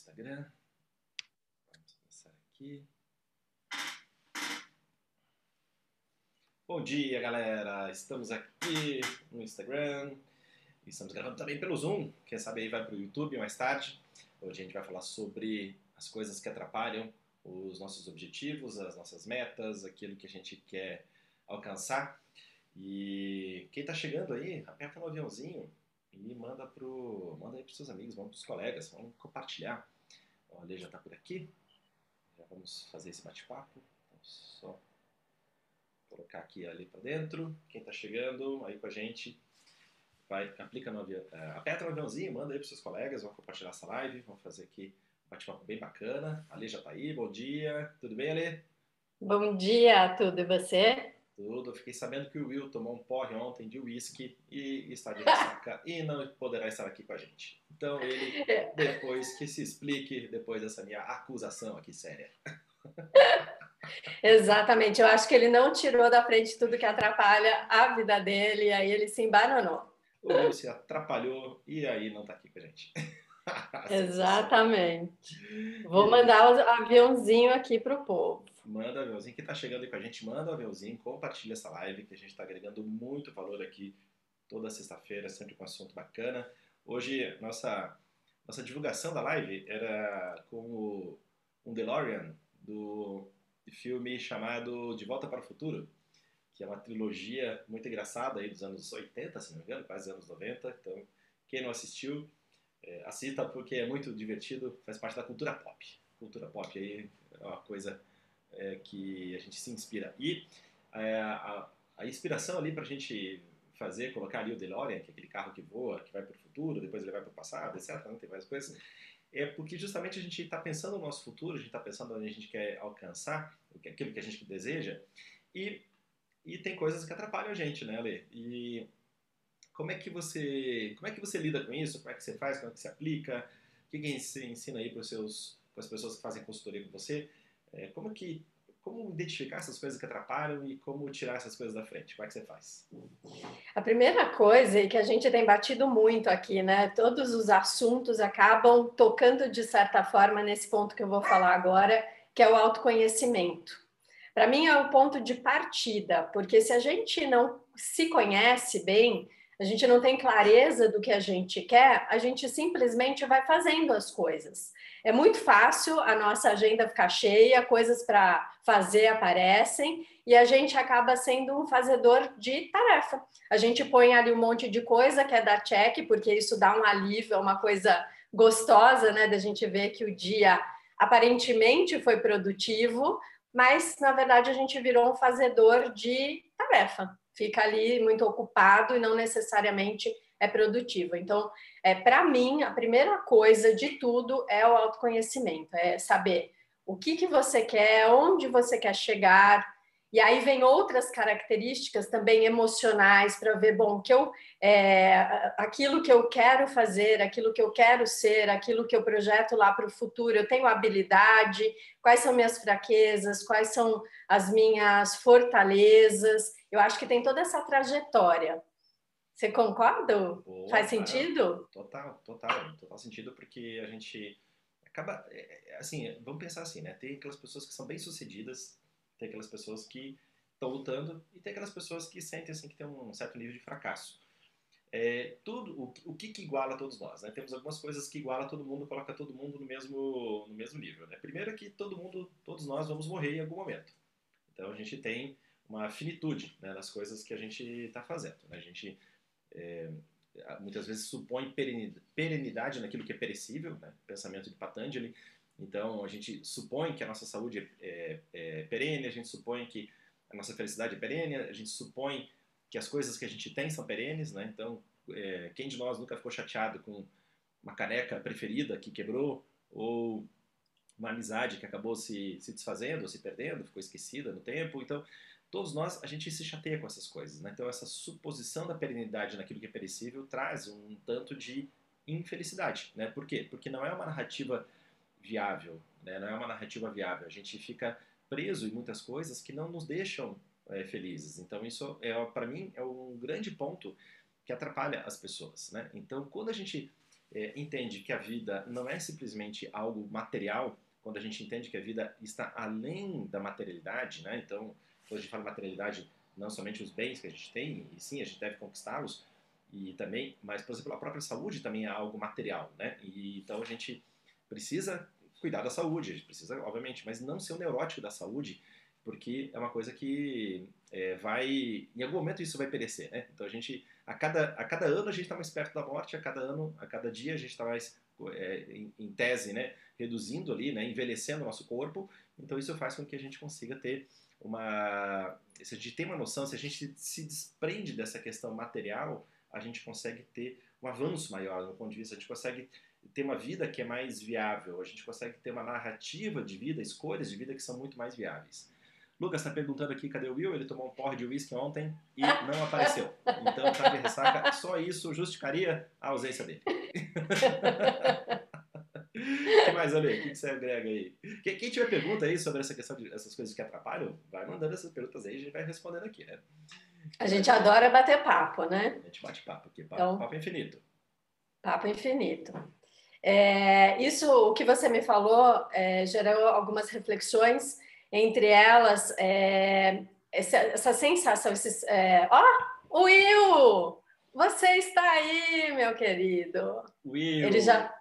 Instagram. Vamos começar aqui. Bom dia, galera! Estamos aqui no Instagram. Estamos gravando também pelo Zoom. Quem sabe aí vai pro YouTube mais tarde. Hoje a gente vai falar sobre as coisas que atrapalham os nossos objetivos, as nossas metas, aquilo que a gente quer alcançar. E quem está chegando aí, aperta no aviãozinho e manda pro, manda aí pros seus amigos, manda pros colegas, vamos compartilhar. O Ale já está por aqui. Já vamos fazer esse bate-papo. Então, só colocar aqui ali para dentro. Quem está chegando aí com a gente, vai, aplica no avião, uh, aperta no aviãozinho, manda aí para seus colegas, vamos compartilhar essa live, vamos fazer aqui um bate-papo bem bacana. Ali já está aí, bom dia. Tudo bem, Ale? Bom dia, tudo e você? Tudo. Fiquei sabendo que o Will tomou um porre ontem de uísque e está de ressaca e não poderá estar aqui com a gente. Então ele, depois que se explique, depois dessa minha acusação aqui séria. Exatamente, eu acho que ele não tirou da frente tudo que atrapalha a vida dele, e aí ele se embananou. O Will se atrapalhou e aí não está aqui com a gente. Exatamente. Vou mandar o aviãozinho aqui para o povo. Manda aviãozinho que está chegando aí com a gente, manda aviãozinho, compartilha essa live que a gente está agregando muito valor aqui toda sexta-feira, sempre com um assunto bacana. Hoje, nossa, nossa divulgação da live era com o, um DeLorean do filme chamado De Volta para o Futuro, que é uma trilogia muito engraçada aí dos anos 80, se não me engano, quase anos 90. Então, quem não assistiu, é, assista porque é muito divertido, faz parte da cultura pop. Cultura pop aí é uma coisa é, que a gente se inspira. E é, a, a, inspiração ali para a gente fazer, colocar ali o DeLorean, que é aquele carro que voa, que vai para o futuro, depois ele vai para o passado, etc. Não tem mais coisas. É porque justamente a gente está pensando no nosso futuro, a gente está pensando onde a gente quer alcançar, aquilo que a gente deseja, e, e tem coisas que atrapalham a gente, né, Ale? E como é que você, como é que você lida com isso? Como é que você faz? Como é que você aplica? O que, você ensina aí para os seus, para as pessoas que fazem consultoria com você? É, como que como identificar essas coisas que atrapalham e como tirar essas coisas da frente? Como é que você faz? A primeira coisa, que a gente tem batido muito aqui, né? Todos os assuntos acabam tocando de certa forma nesse ponto que eu vou falar agora, que é o autoconhecimento. Para mim é o ponto de partida, porque se a gente não se conhece bem, a gente não tem clareza do que a gente quer, a gente simplesmente vai fazendo as coisas. É muito fácil a nossa agenda ficar cheia, coisas para fazer aparecem e a gente acaba sendo um fazedor de tarefa. A gente põe ali um monte de coisa que é dar check, porque isso dá um alívio, é uma coisa gostosa, né, da gente ver que o dia aparentemente foi produtivo, mas na verdade a gente virou um fazedor de tarefa fica ali muito ocupado e não necessariamente é produtivo. Então, é, para mim, a primeira coisa de tudo é o autoconhecimento, é saber o que, que você quer, onde você quer chegar, e aí vem outras características também emocionais para ver, bom, que eu é, aquilo que eu quero fazer, aquilo que eu quero ser, aquilo que eu projeto lá para o futuro, eu tenho habilidade, quais são minhas fraquezas, quais são as minhas fortalezas. Eu acho que tem toda essa trajetória. Você concorda? Boa, Faz sentido? Total, total, total sentido, porque a gente acaba, é, é, assim, vamos pensar assim, né? Tem aquelas pessoas que são bem sucedidas tem aquelas pessoas que estão lutando e tem aquelas pessoas que sentem assim que tem um certo nível de fracasso. É, tudo o, o que, que iguala todos nós, né? Temos algumas coisas que iguala todo mundo, coloca todo mundo no mesmo no mesmo nível, né? Primeiro é que todo mundo, todos nós vamos morrer em algum momento. Então a gente tem uma finitude né, nas coisas que a gente está fazendo. Né? A gente é, muitas vezes supõe perenidade naquilo que é perecível, né? pensamento de Patanjali, então, a gente supõe que a nossa saúde é, é, é, perene, a gente supõe que a nossa felicidade é perene, a gente supõe que as coisas que a gente tem são perenes, né? Então, é, quem de nós nunca ficou chateado com uma caneca preferida que quebrou ou uma amizade que acabou se, se desfazendo, se perdendo, ficou esquecida no tempo? Então, todos nós, a gente se chateia com essas coisas, né? Então, essa suposição da perenidade naquilo que é perecível traz um tanto de infelicidade, né? Por quê? Porque não é uma narrativa viável, né? não é uma narrativa viável. A gente fica preso em muitas coisas que não nos deixam é, felizes. Então isso é para mim é um grande ponto que atrapalha as pessoas, né? Então quando a gente é, entende que a vida não é simplesmente algo material, quando a gente entende que a vida está além da materialidade, né? Então, quando a gente fala materialidade, não somente os bens que a gente tem, e sim, a gente deve conquistá-los, e também, mas, por exemplo, a própria saúde também é algo material, né? E, então a gente precisa cuidar da saúde, a gente precisa, obviamente, mas não ser um neurótico da saúde, porque é uma coisa que é, vai, em algum momento isso vai perecer, né? Então a gente, a cada, a cada ano a gente está mais perto da morte, a cada ano, a cada dia a gente está mais, é, em, em, tese, né, reduzindo ali, né, envelhecendo o nosso corpo. Então isso faz com que a gente consiga ter uma, se a gente tem uma noção, se a gente se desprende dessa questão material, a gente consegue ter um avanço maior no ponto de vista, a gente consegue ter uma vida que é mais viável, a gente consegue ter uma narrativa de vida, escolhas de vida que são muito mais viáveis. Lucas está perguntando aqui cadê o Will? Ele tomou um porre de uísque ontem e não apareceu. Então, tá de ressaca. Só isso justificaria a ausência dele. O que mais, Ale? O que você agrega aí? Quem, tiver pergunta aí sobre essa questão de essas coisas que atrapalham, vai mandando essas perguntas aí, a gente vai respondendo aqui, né? A gente adora bater papo, né? A gente bate papo aqui, papo, então, papo infinito. Papo infinito. É, isso, o que você me falou, é, gerou algumas reflexões entre elas, é, essa, essa, sensação, esses, é, ó, Will, você está aí, meu querido. Will. Ele já,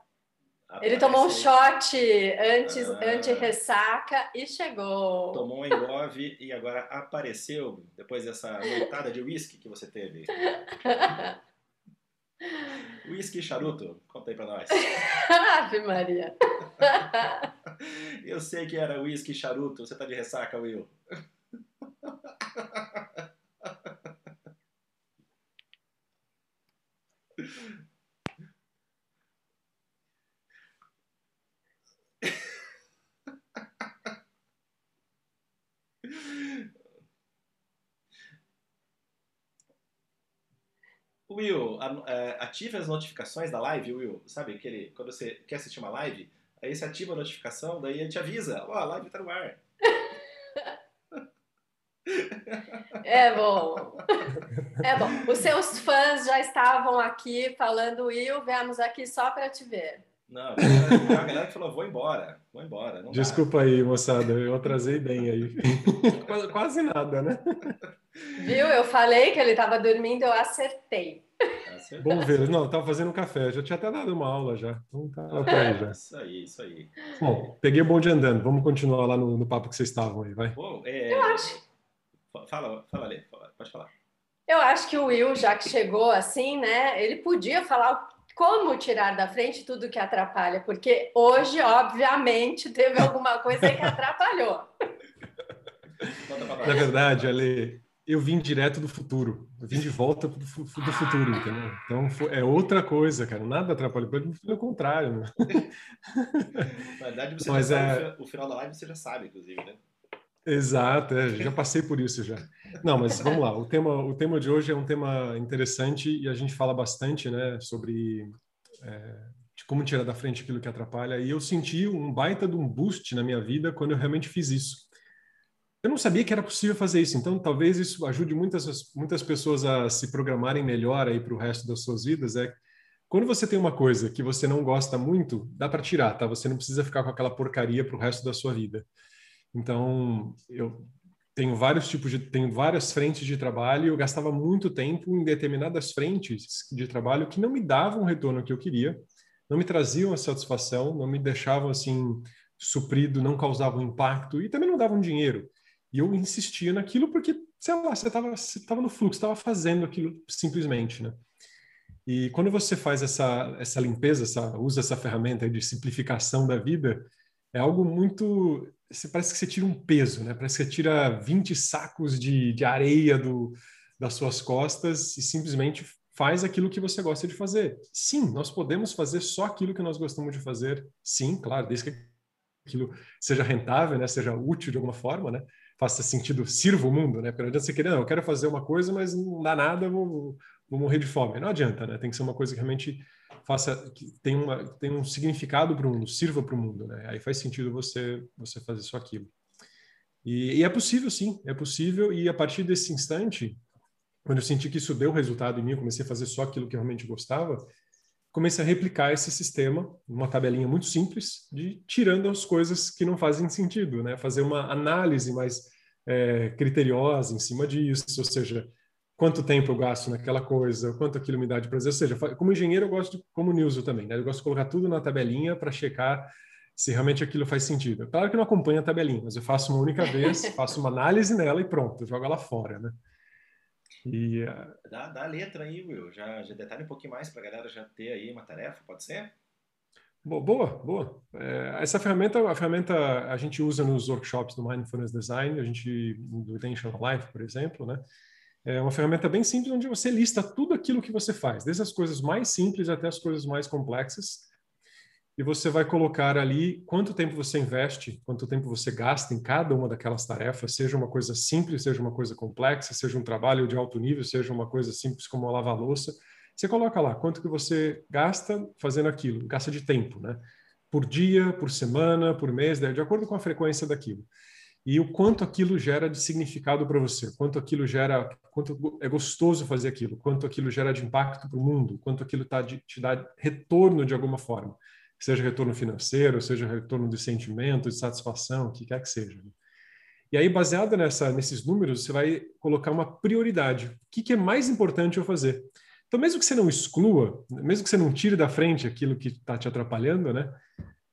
ele tomou um shot antes, ah, anti-ressaca e chegou. Tomou um engove e agora apareceu depois dessa noitada de uísque que você teve. Whisky charuto? Conta aí pra nós. Ave Maria. Eu sei que era whisky charuto. Você tá de ressaca, Will? Will, é, ative as notificações da live, Will. Sabe aquele, quando você quer assistir uma live, aí você ativa a notificação, daí ele te avisa, ó, oh, a live tá no ar. É bom. É bom. Os seus fãs já estavam aqui falando, Will, viemos aqui só para te ver. Não, a galera que falou, vou embora, vou embora. Desculpa dá. aí, moçada, eu atrasei bem aí. Quase nada, né? Viu? Eu falei que ele estava dormindo, eu acertei. Bom ver. Não, estava fazendo um café, já tinha até dado uma aula já. Então tá aí já. Isso aí, isso aí. Bom, peguei o bonde andando. Vamos continuar lá no, no papo que vocês estavam aí, vai. Bom, é... Eu acho. Fala, fala, Lê, pode falar. Eu acho que o Will, já que chegou assim, né, ele podia falar como tirar da frente tudo que atrapalha, porque hoje, obviamente, teve alguma coisa que atrapalhou. Na verdade, Ale, eu vim direto do futuro. Eu vim de volta do, do futuro, entendeu? Então é outra coisa, cara. Nada atrapalha. Pelo contrário. Né? Na verdade, você Mas já é... sabe, o final da live você já sabe, inclusive, né? Exato, é, já passei por isso já. Não, mas vamos lá. O tema, o tema de hoje é um tema interessante e a gente fala bastante, né, sobre é, como tirar da frente aquilo que atrapalha. E eu senti um baita de um boost na minha vida quando eu realmente fiz isso eu não sabia que era possível fazer isso, então talvez isso ajude muitas, muitas pessoas a se programarem melhor aí para o resto das suas vidas. É quando você tem uma coisa que você não gosta muito, dá para tirar, tá? Você não precisa ficar com aquela porcaria para o resto da sua vida. Então, eu tenho vários tipos de, tenho várias frentes de trabalho. Eu gastava muito tempo em determinadas frentes de trabalho que não me davam o retorno que eu queria, não me traziam a satisfação, não me deixavam assim suprido, não causavam impacto e também não davam dinheiro. E eu insistia naquilo porque, sei lá, você estava tava no fluxo, estava fazendo aquilo simplesmente, né? E quando você faz essa, essa limpeza, essa, usa essa ferramenta de simplificação da vida, é algo muito. Você, parece que você tira um peso, né? Parece que você tira 20 sacos de, de areia do, das suas costas e simplesmente faz aquilo que você gosta de fazer. Sim, nós podemos fazer só aquilo que nós gostamos de fazer. Sim, claro, desde que aquilo seja rentável, né? Seja útil de alguma forma, né? faça sentido, sirva o mundo, né? Porque não adianta você querer, não, eu quero fazer uma coisa, mas não dá nada, vou, vou morrer de fome. Não adianta, né? Tem que ser uma coisa que realmente faça, que tem, uma, tem um significado para o mundo, sirva para o mundo, né? Aí faz sentido você, você fazer só aquilo. E, e, é possível, sim, é possível. E a partir desse instante, quando eu senti que isso deu resultado em mim, eu comecei a fazer só aquilo que eu realmente gostava, comecei a replicar esse sistema, uma tabelinha muito simples, de tirando as coisas que não fazem sentido, né? Fazer uma análise mais é, criteriosa em cima disso, ou seja, quanto tempo eu gasto naquela coisa, quanto aquilo me dá de prazer. Ou seja, como engenheiro eu gosto, de, como Nilson também, né? Eu gosto de colocar tudo na tabelinha para checar se realmente aquilo faz sentido. Claro que não acompanha a tabelinha, mas eu faço uma única vez, faço uma análise nela e pronto, jogo ela fora, né? E, uh... dá, dá a letra aí, Will. Já, já detalhe um pouquinho mais para a galera já ter aí uma tarefa, pode ser? Boa, boa. É, essa ferramenta, a ferramenta a gente usa nos workshops do Mindfulness Design, a gente do Intentional Life, por exemplo, né? É uma ferramenta bem simples onde você lista tudo aquilo que você faz, desde as coisas mais simples até as coisas mais complexas, e você vai colocar ali quanto tempo você investe, quanto tempo você gasta em cada uma daquelas tarefas, seja uma coisa simples, seja uma coisa complexa, seja um trabalho de alto nível, seja uma coisa simples como lavar louça. Você coloca lá quanto que você gasta fazendo aquilo, gasta de tempo, né? Por dia, por semana, por mês, de acordo com a frequência daquilo. E o quanto aquilo gera de significado para você, quanto aquilo gera, quanto é gostoso fazer aquilo, quanto aquilo gera de impacto para o mundo, quanto aquilo tá de, te dá retorno de alguma forma seja retorno financeiro, seja retorno de sentimento, de satisfação, o que quer que seja. E aí, baseado nessa, nesses números, você vai colocar uma prioridade. O que, que é mais importante eu fazer? Então, mesmo que você não exclua, mesmo que você não tire da frente aquilo que está te atrapalhando, né?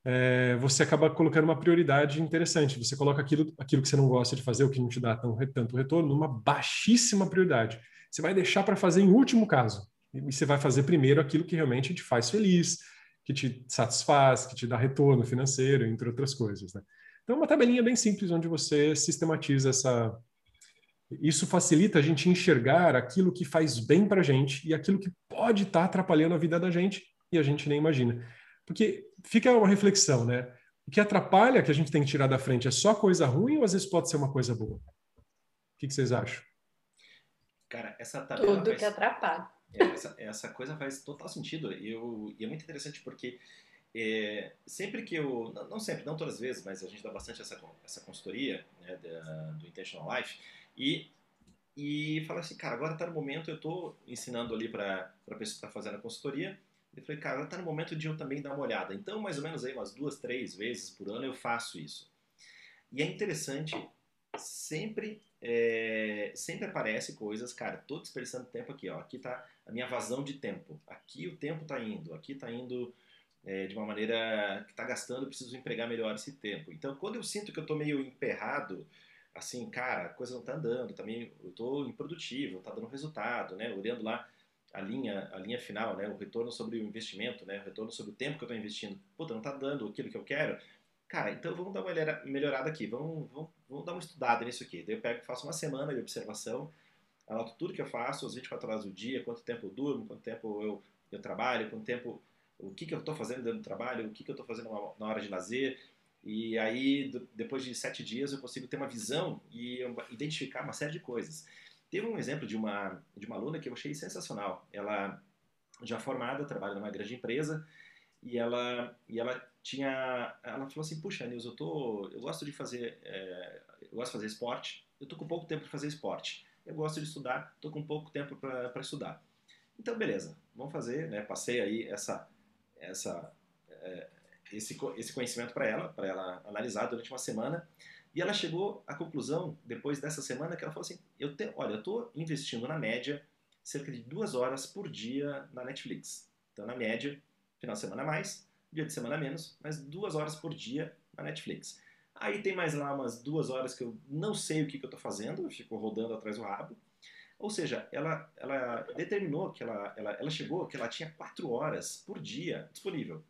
É, você acaba colocando uma prioridade interessante. Você coloca aquilo, aquilo que você não gosta de fazer, o que não te dá tão, tanto retorno, numa baixíssima prioridade. Você vai deixar para fazer em último caso. E você vai fazer primeiro aquilo que realmente te faz feliz, que te satisfaz, que te dá retorno financeiro, entre outras coisas. Né? Então, é uma tabelinha bem simples onde você sistematiza essa. Isso facilita a gente enxergar aquilo que faz bem para a gente e aquilo que pode estar tá atrapalhando a vida da gente e a gente nem imagina. Porque fica uma reflexão, né? O que atrapalha, que a gente tem que tirar da frente, é só coisa ruim ou às vezes pode ser uma coisa boa? O que, que vocês acham? Cara, essa tabela. Tudo que atrapalha. É, essa, essa coisa faz total sentido. E, eu, e é muito interessante porque é, sempre que eu. Não, não, sempre, não todas as vezes, mas a gente dá bastante essa, essa consultoria né, da, do Intentional Life. E, e fala assim, cara, agora está no momento, eu estou ensinando ali para a pessoa que está fazendo a consultoria. Eu falei, cara, está no momento de eu também dar uma olhada. Então, mais ou menos aí umas duas, três vezes por ano eu faço isso. E é interessante sempre é, sempre aparece coisas, cara, tô desperdiçando tempo aqui, ó. Aqui tá a minha vazão de tempo. Aqui o tempo tá indo, aqui tá indo é, de uma maneira que tá gastando, preciso empregar melhor esse tempo. Então, quando eu sinto que eu tô meio emperrado, assim, cara, a coisa não tá andando, também eu tô improdutivo, tá dando resultado, né? Olhando lá a linha, a linha final, né? O retorno sobre o investimento, né? O retorno sobre o tempo que eu tô investindo. Puta, não tá dando aquilo que eu quero cara, então vamos dar uma melhorada aqui, vamos, vamos, vamos dar uma estudada nisso aqui. Daí eu pego, faço uma semana de observação, anoto tudo que eu faço, as 24 horas do dia, quanto tempo eu durmo, quanto tempo eu, eu trabalho, quanto tempo, o que, que eu estou fazendo dentro do trabalho, o que, que eu estou fazendo na hora de lazer. E aí, depois de sete dias, eu consigo ter uma visão e identificar uma série de coisas. Teve um exemplo de uma, de uma aluna que eu achei sensacional. Ela, já formada, trabalha numa grande empresa, e ela, e ela tinha, ela falou assim, puxa, Nils, eu tô, eu gosto de fazer, é, eu gosto de fazer esporte, eu tô com pouco tempo para fazer esporte. Eu gosto de estudar, tô com pouco tempo para estudar. Então, beleza, vamos fazer, né? Passei aí essa, essa, é, esse, esse conhecimento para ela, para ela analisar durante uma semana. E ela chegou à conclusão, depois dessa semana, que ela falou assim: eu te, olha, eu estou investindo na média cerca de duas horas por dia na Netflix. Então, na média, final de semana mais, dia de semana menos, mas duas horas por dia na Netflix. Aí tem mais lá umas duas horas que eu não sei o que, que eu estou fazendo, eu fico rodando atrás do rabo. Ou seja, ela, ela determinou que ela, ela, ela chegou que ela tinha quatro horas por dia disponível.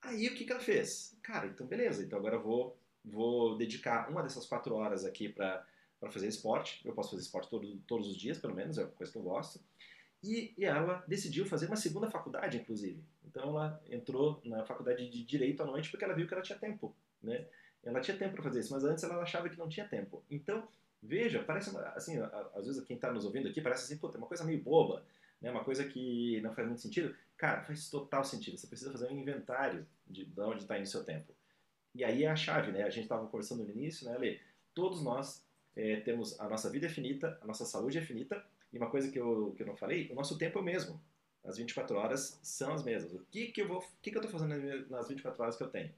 Aí o que, que ela fez? Cara, então beleza, então agora eu vou, vou dedicar uma dessas quatro horas aqui para fazer esporte. Eu posso fazer esporte todo, todos os dias, pelo menos, é uma coisa que eu gosto. E, e, ela decidiu fazer uma segunda faculdade, inclusive. Então ela entrou na faculdade de Direito à noite porque ela viu que ela tinha tempo, né? Ela tinha tempo para fazer isso, mas antes ela achava que não tinha tempo. Então, veja, parece, assim, às vezes quem está nos ouvindo aqui parece assim, puta, é uma coisa meio boba, né? Uma coisa que não faz muito sentido. Cara, faz total sentido. Você precisa fazer um inventário de, de onde está indo o seu tempo. E aí é a chave, né? A gente estava conversando no início, né, Lê? Todos nós é, temos a nossa vida é finita, a nossa saúde é finita, e uma coisa que eu, que eu não falei, o nosso tempo é o mesmo. as 24 horas são as mesmas. O que, que eu vou, o que, que eu estou fazendo nas 24 horas que eu tenho?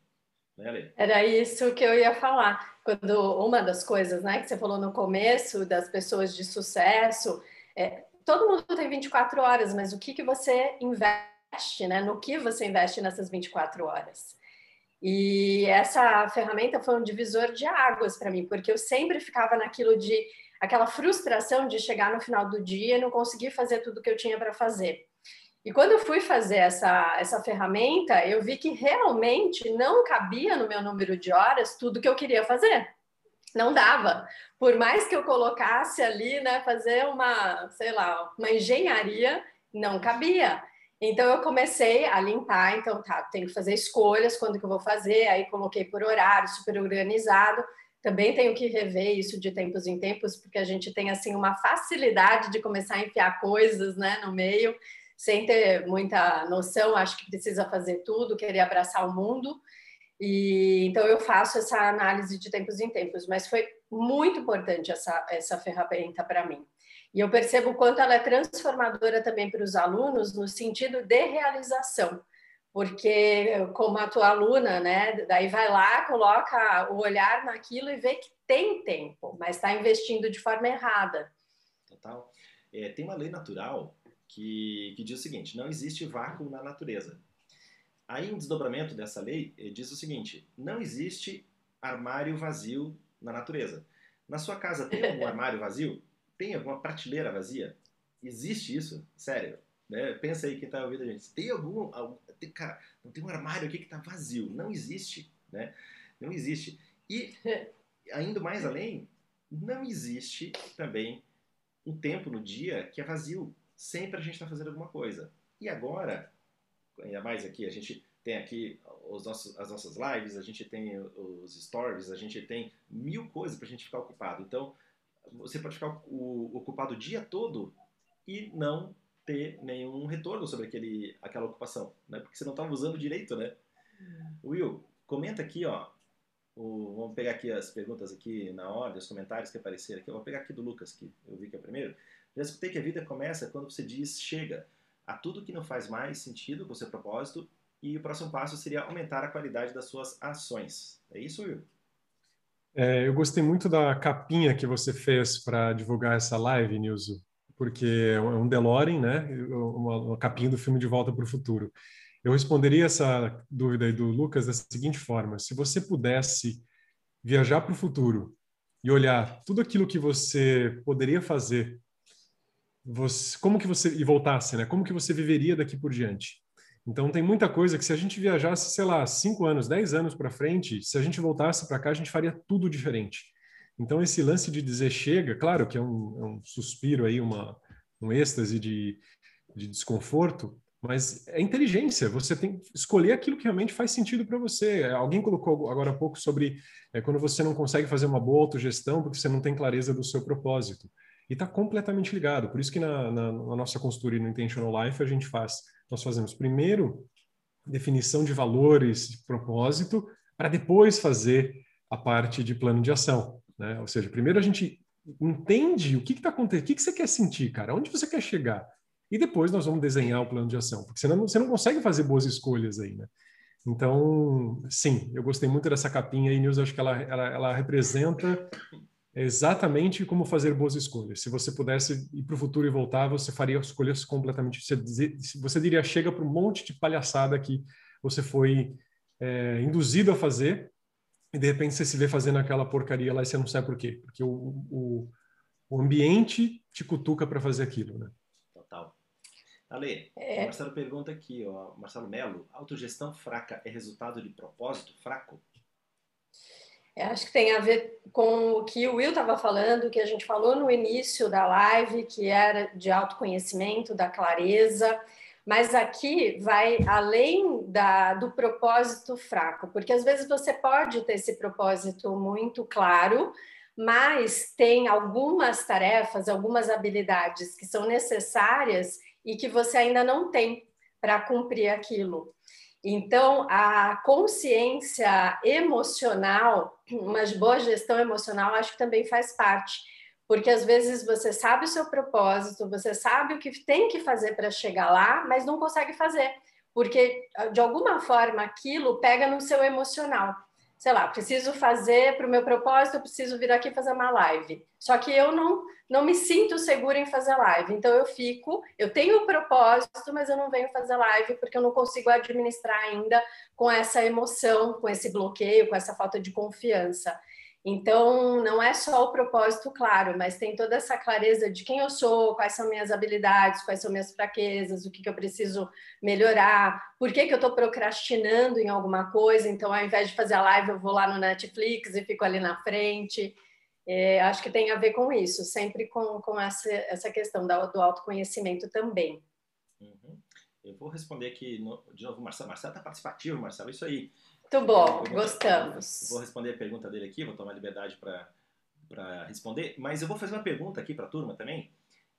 Né, Era isso que eu ia falar. Quando uma das coisas, né, que você falou no começo das pessoas de sucesso, é, todo mundo tem 24 horas, mas o que que você investe, né? No que você investe nessas 24 horas? E essa ferramenta foi um divisor de águas para mim, porque eu sempre ficava naquilo de aquela frustração de chegar no final do dia e não conseguir fazer tudo que eu tinha para fazer. E quando eu fui fazer essa, essa ferramenta, eu vi que realmente não cabia no meu número de horas tudo que eu queria fazer. Não dava. Por mais que eu colocasse ali, né, fazer uma, sei lá, uma engenharia, não cabia. Então eu comecei a limpar, então tá, tenho que fazer escolhas quando que eu vou fazer, aí coloquei por horário, super organizado. Também tenho que rever isso de tempos em tempos, porque a gente tem assim uma facilidade de começar a enfiar coisas, né, no meio, sem ter muita noção, acho que precisa fazer tudo, querer abraçar o mundo. E então eu faço essa análise de tempos em tempos, mas foi muito importante essa essa ferramenta para mim. E eu percebo o quanto ela é transformadora também para os alunos no sentido de realização porque como a tua aluna, né, daí vai lá, coloca o olhar naquilo e vê que tem tempo, mas está investindo de forma errada. Total. É, tem uma lei natural que, que diz o seguinte: não existe vácuo na natureza. Aí, em desdobramento dessa lei, eh, diz o seguinte: não existe armário vazio na natureza. Na sua casa tem algum armário vazio? Tem alguma prateleira vazia? Existe isso? Sério? Né? Pensa aí quem está ouvindo a gente. Tem algum, algum tem, cara, não tem um armário aqui que está vazio. Não existe, né? Não existe. E, ainda mais além, não existe também um tempo no dia que é vazio. Sempre a gente está fazendo alguma coisa. E agora, ainda mais aqui, a gente tem aqui os nossos, as nossas lives, a gente tem os stories, a gente tem mil coisas para a gente ficar ocupado. Então, você pode ficar ocupado o dia todo e não ter nenhum retorno sobre aquele, aquela ocupação, né? Porque você não estava usando direito, né? Will, comenta aqui, ó. O, vamos pegar aqui as perguntas aqui na ordem, os comentários que apareceram aqui. Eu vou pegar aqui do Lucas, que eu vi que é o primeiro. Já escutei que a vida começa quando você diz chega a tudo que não faz mais sentido com o seu propósito e o próximo passo seria aumentar a qualidade das suas ações. É isso, Will? É, eu gostei muito da capinha que você fez para divulgar essa live, Nilson porque é um DeLorean, né? Uma, uma capinha do filme De Volta para o Futuro. Eu responderia essa dúvida aí do Lucas da seguinte forma: se você pudesse viajar para o futuro e olhar tudo aquilo que você poderia fazer, você, como que você e voltasse, né? Como que você viveria daqui por diante? Então tem muita coisa que se a gente viajasse, sei lá, cinco anos, dez anos para frente, se a gente voltasse para cá, a gente faria tudo diferente. Então, esse lance de dizer chega, claro que é um, é um suspiro aí, uma, um êxtase de, de desconforto, mas é inteligência. Você tem que escolher aquilo que realmente faz sentido para você. Alguém colocou agora há pouco sobre é, quando você não consegue fazer uma boa autogestão porque você não tem clareza do seu propósito. E está completamente ligado. Por isso que na, na, na, nossa consultoria no Intentional Life a gente faz, nós fazemos primeiro definição de valores, de propósito, para depois fazer a parte de plano de ação. Né? Ou seja, primeiro a gente entende o que está acontecendo, o que, que você quer sentir, cara, onde você quer chegar. E depois nós vamos desenhar o plano de ação, porque senão você não consegue fazer boas escolhas aí, né? Então, sim, eu gostei muito dessa capinha aí, Nils, acho que ela, ela, ela representa exatamente como fazer boas escolhas. Se você pudesse ir para o futuro e voltar, você faria escolhas completamente. Você, você diria, chega para um monte de palhaçada que você foi é, induzido a fazer e de repente você se vê fazendo aquela porcaria lá e você não sabe por quê. Porque o, o, o ambiente te cutuca para fazer aquilo, né? Total. Ale, é. o Marcelo pergunta aqui, ó, Marcelo Melo, autogestão fraca é resultado de propósito fraco? Eu acho que tem a ver com o que o Will estava falando, que a gente falou no início da live, que era de autoconhecimento, da clareza, mas aqui vai além da, do propósito fraco, porque às vezes você pode ter esse propósito muito claro, mas tem algumas tarefas, algumas habilidades que são necessárias e que você ainda não tem para cumprir aquilo. Então, a consciência emocional, uma boa gestão emocional, acho que também faz parte. Porque às vezes você sabe o seu propósito, você sabe o que tem que fazer para chegar lá, mas não consegue fazer, porque de alguma forma aquilo pega no seu emocional sei lá, preciso fazer para o meu propósito, eu preciso vir aqui fazer uma live. Só que eu não, não me sinto segura em fazer live. Então eu fico, eu tenho o propósito, mas eu não venho fazer live porque eu não consigo administrar ainda com essa emoção, com esse bloqueio, com essa falta de confiança. Então, não é só o propósito, claro, mas tem toda essa clareza de quem eu sou, quais são minhas habilidades, quais são minhas fraquezas, o que, que eu preciso melhorar, por que, que eu estou procrastinando em alguma coisa. Então, ao invés de fazer a live, eu vou lá no Netflix e fico ali na frente. É, acho que tem a ver com isso, sempre com, com essa, essa questão do, autoconhecimento também. Uhum. Eu vou responder aqui no, de novo, Marcelo. Marcelo está participativo, Marcelo, isso aí. Muito bom, gostamos. Vou responder a pergunta dele aqui, vou tomar liberdade para responder, mas eu vou fazer uma pergunta aqui para a turma também.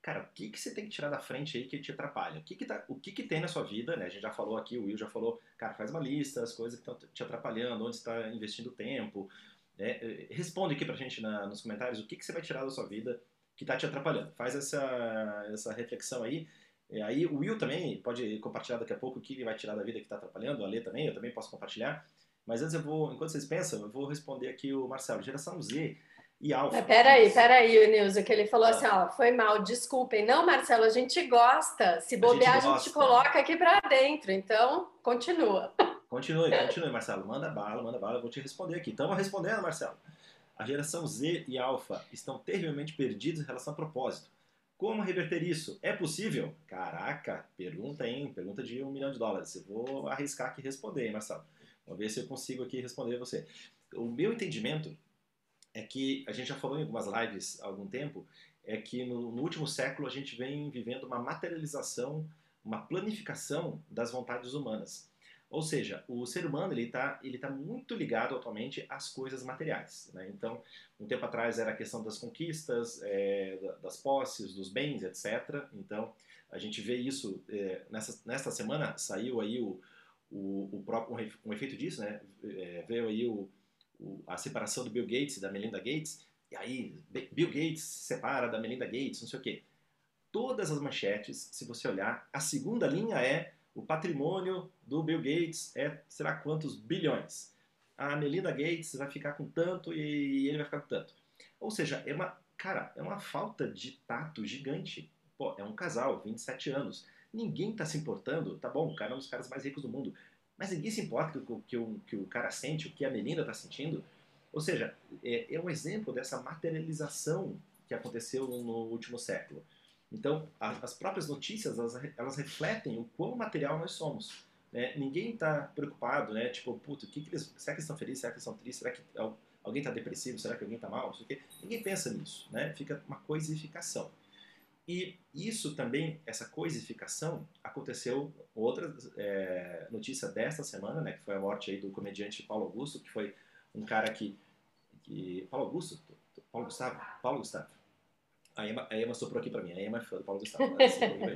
Cara, o que, que você tem que tirar da frente aí que te atrapalha? O que, que, tá, o que, que tem na sua vida, né? A gente já falou aqui, o Will já falou, cara, faz uma lista, as coisas que estão te atrapalhando, onde você está investindo tempo. Né? Responde aqui para a gente na, nos comentários o que, que você vai tirar da sua vida que está te atrapalhando. Faz essa, essa reflexão aí. E aí o Will também pode compartilhar daqui a pouco o que ele vai tirar da vida que está atrapalhando, a Lê também, eu também posso compartilhar. Mas antes eu vou, enquanto vocês pensam, eu vou responder aqui o Marcelo. Geração Z e Alfa. Mas peraí, peraí, Nilson, que ele falou ah. assim, ó, foi mal, desculpem. Não, Marcelo, a gente gosta. Se bobear, a gente, a gente coloca aqui para dentro. Então, continua. Continue, continue, Marcelo. Manda bala, manda bala, eu vou te responder aqui. Estamos respondendo, Marcelo. A geração Z e Alfa estão terrivelmente perdidos em relação a propósito. Como reverter isso? É possível? Caraca, pergunta, hein? Pergunta de um milhão de dólares. Eu vou arriscar aqui responder, hein, Marcelo? Vamos ver se eu consigo aqui responder você. O meu entendimento é que, a gente já falou em algumas lives há algum tempo, é que no, no último século a gente vem vivendo uma materialização, uma planificação das vontades humanas. Ou seja, o ser humano ele está ele tá muito ligado atualmente às coisas materiais. Né? Então, um tempo atrás era a questão das conquistas, é, das posses, dos bens, etc. Então, a gente vê isso é, nessa, nesta semana saiu aí o, o, o próprio, um, efeito disso, né? É, veio aí o, o, a separação do Bill Gates e da Melinda Gates, e aí Bill Gates se separa da Melinda Gates, não sei o quê. Todas as manchetes, se você olhar, a segunda linha é o patrimônio do Bill Gates é será quantos bilhões. A Melinda Gates vai ficar com tanto e ele vai ficar com tanto. Ou seja, é uma, cara, é uma falta de tato gigante. Pô, é um casal, 27 anos. Ninguém está se importando, tá bom, o cara é um dos caras mais ricos do mundo, mas ninguém se importa com o que o, que o cara sente, o que a menina está sentindo. Ou seja, é, é, um exemplo dessa materialização que aconteceu no último século. Então, as, as próprias notícias, elas, elas, refletem o quão material nós somos. Né? Ninguém está preocupado, né? Tipo, puto, que que eles, será que eles estão felizes? Será que eles estão tristes? Será que alguém está depressivo? Será que alguém está mal? Ninguém pensa nisso, né? Fica uma coisificação. E isso também, essa coisificação, aconteceu outra é, notícia desta semana, né, que foi a morte aí do comediante Paulo Augusto, que foi um cara que, que Paulo Augusto, Paulo Gustavo, Paulo Gustavo. A Emma, a Emma soprou aqui para mim, a Emma é fã do Paulo Gustavo.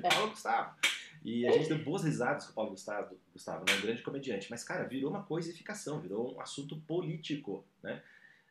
Paulo Gustavo. E a gente deu boas risadas com o Paulo Gustavo, Gustavo, né, um grande comediante. Mas, cara, virou uma coisificação, virou um assunto político, né?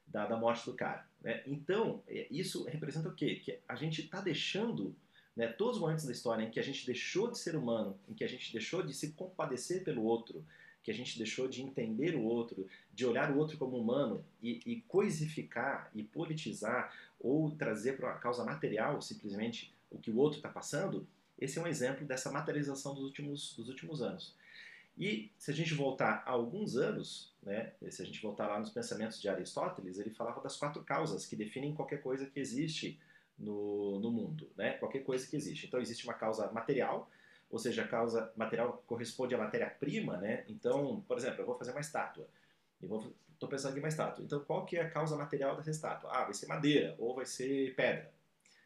Da, da morte do cara. Né? Então, é, isso representa o quê? Que a gente está deixando né, todos os momentos da história em que a gente deixou de ser humano, em que a gente deixou de se compadecer pelo outro, que a gente deixou de entender o outro, de olhar o outro como humano e, e coisificar e politizar ou trazer para a causa material simplesmente o que o outro está passando, esse é um exemplo dessa materialização dos últimos, dos últimos anos. E se a gente voltar a alguns anos, né, se a gente voltar lá nos pensamentos de Aristóteles, ele falava das quatro causas que definem qualquer coisa que existe no, no mundo, né, qualquer coisa que existe. Então existe uma causa material, ou seja, a causa material corresponde à matéria-prima, né? Então, por exemplo, eu vou fazer uma estátua. E estou pensando em uma estátua. Então, qual que é a causa material dessa estátua? Ah, vai ser madeira ou vai ser pedra.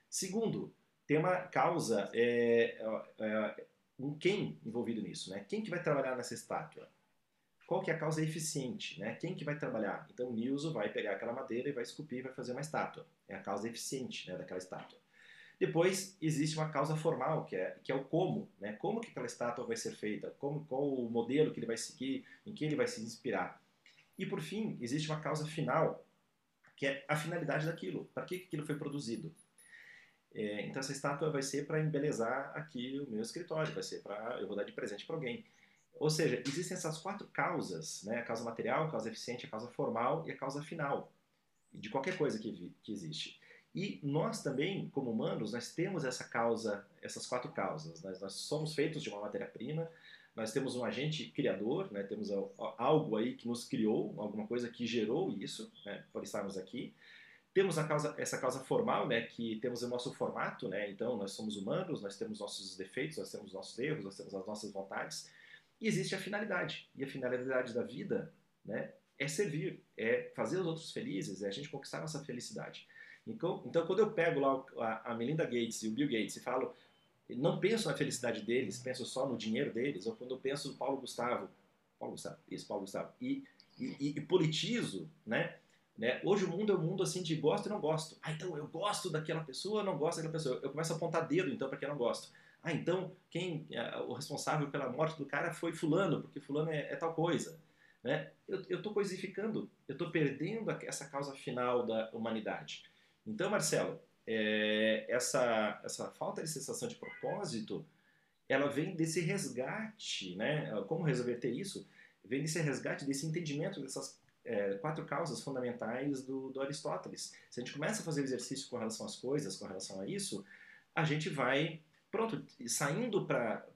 Segundo, tem uma causa é, é, um quem envolvido nisso, né? Quem que vai trabalhar nessa estátua? Qual que é a causa eficiente, né? Quem que vai trabalhar? Então o Nilson vai pegar aquela madeira e vai esculpir e vai fazer uma estátua. É a causa eficiente né, daquela estátua. Depois existe uma causa formal, que é, que é o como, né? Como que aquela estátua vai ser feita, como, qual o modelo que ele vai seguir, em que ele vai se inspirar. E por fim, existe uma causa final, que é a finalidade daquilo. Para que aquilo foi produzido? É, então essa estátua vai ser para embelezar aqui o meu escritório, vai ser para eu vou dar de presente para alguém. Ou seja, existem essas quatro causas, né? A causa material, a causa eficiente, a causa formal e a causa final de qualquer coisa que, que existe. E nós também, como humanos, nós temos essa causa, essas quatro causas. Nós, nós somos feitos de uma matéria-prima, nós temos um agente criador, né? temos algo aí que nos criou, alguma coisa que gerou isso, né? por estarmos aqui. Temos causa, essa causa formal, né, que temos o nosso formato, né, então nós somos humanos, nós temos nossos defeitos, nós temos nossos erros, nós temos as nossas vontades, e existe a finalidade. E a finalidade da vida, né, é servir, é fazer os outros felizes, é a gente conquistar nossa felicidade. Então, então quando eu pego lá a, a Melinda Gates e o Bill Gates e falo, não penso na felicidade deles, penso só no dinheiro deles, ou quando eu penso no Paulo Gustavo, Paulo Gustavo, isso, Paulo Gustavo, e, e, e politizo, né, né? Hoje o mundo é um mundo assim de gosto e não gosto. Ah, então eu gosto daquela pessoa, não gosto daquela pessoa. Eu começo a apontar dedo então para quem não gosto. Ah, então quem é, o responsável pela morte do cara foi fulano, porque fulano é, é tal coisa. Né? Eu estou coisificando, eu estou perdendo essa causa final da humanidade. Então, Marcelo, é, essa, essa falta de sensação de propósito, ela vem desse resgate, né? Como resolver ter isso? Vem desse resgate, desse entendimento dessas é, quatro causas fundamentais do, do, Aristóteles. Se a gente começa a fazer exercício com relação às coisas, com relação a isso, a gente vai, pronto, saindo para.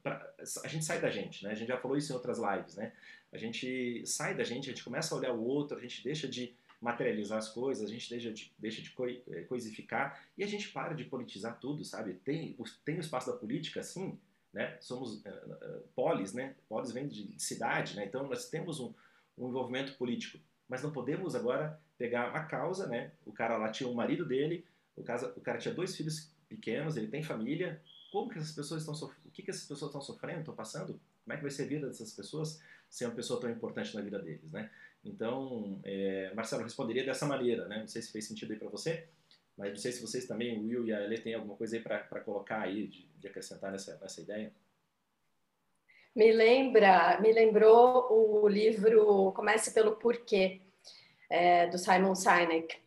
A gente sai da gente, né? A gente já falou isso em outras lives, né? A gente sai da gente, a gente começa a olhar o outro, a gente deixa de materializar as coisas, a gente deixa de, deixa de é, coisificar e a gente para de politizar tudo, sabe? Tem, tem o espaço da política, sim, né? Somos uh, uh, polis, né? Polis vem de cidade, né? Então nós temos um, um envolvimento político mas não podemos agora pegar uma causa, né? O cara lá tinha o marido dele, o, casa, o cara tinha dois filhos pequenos, ele tem família. Como que essas pessoas estão sofrendo? O que, que essas pessoas estão sofrendo, estão passando? Como é que vai ser a vida dessas pessoas ser uma pessoa tão importante na vida deles, né? Então, é, Marcelo responderia dessa maneira, né? Não sei se fez sentido aí para você, mas não sei se vocês também, o Will e a Elê, têm alguma coisa aí para colocar aí, de, de acrescentar nessa, nessa ideia. Me lembra, me lembrou o livro Comece pelo Porquê, é, do Simon Sinek,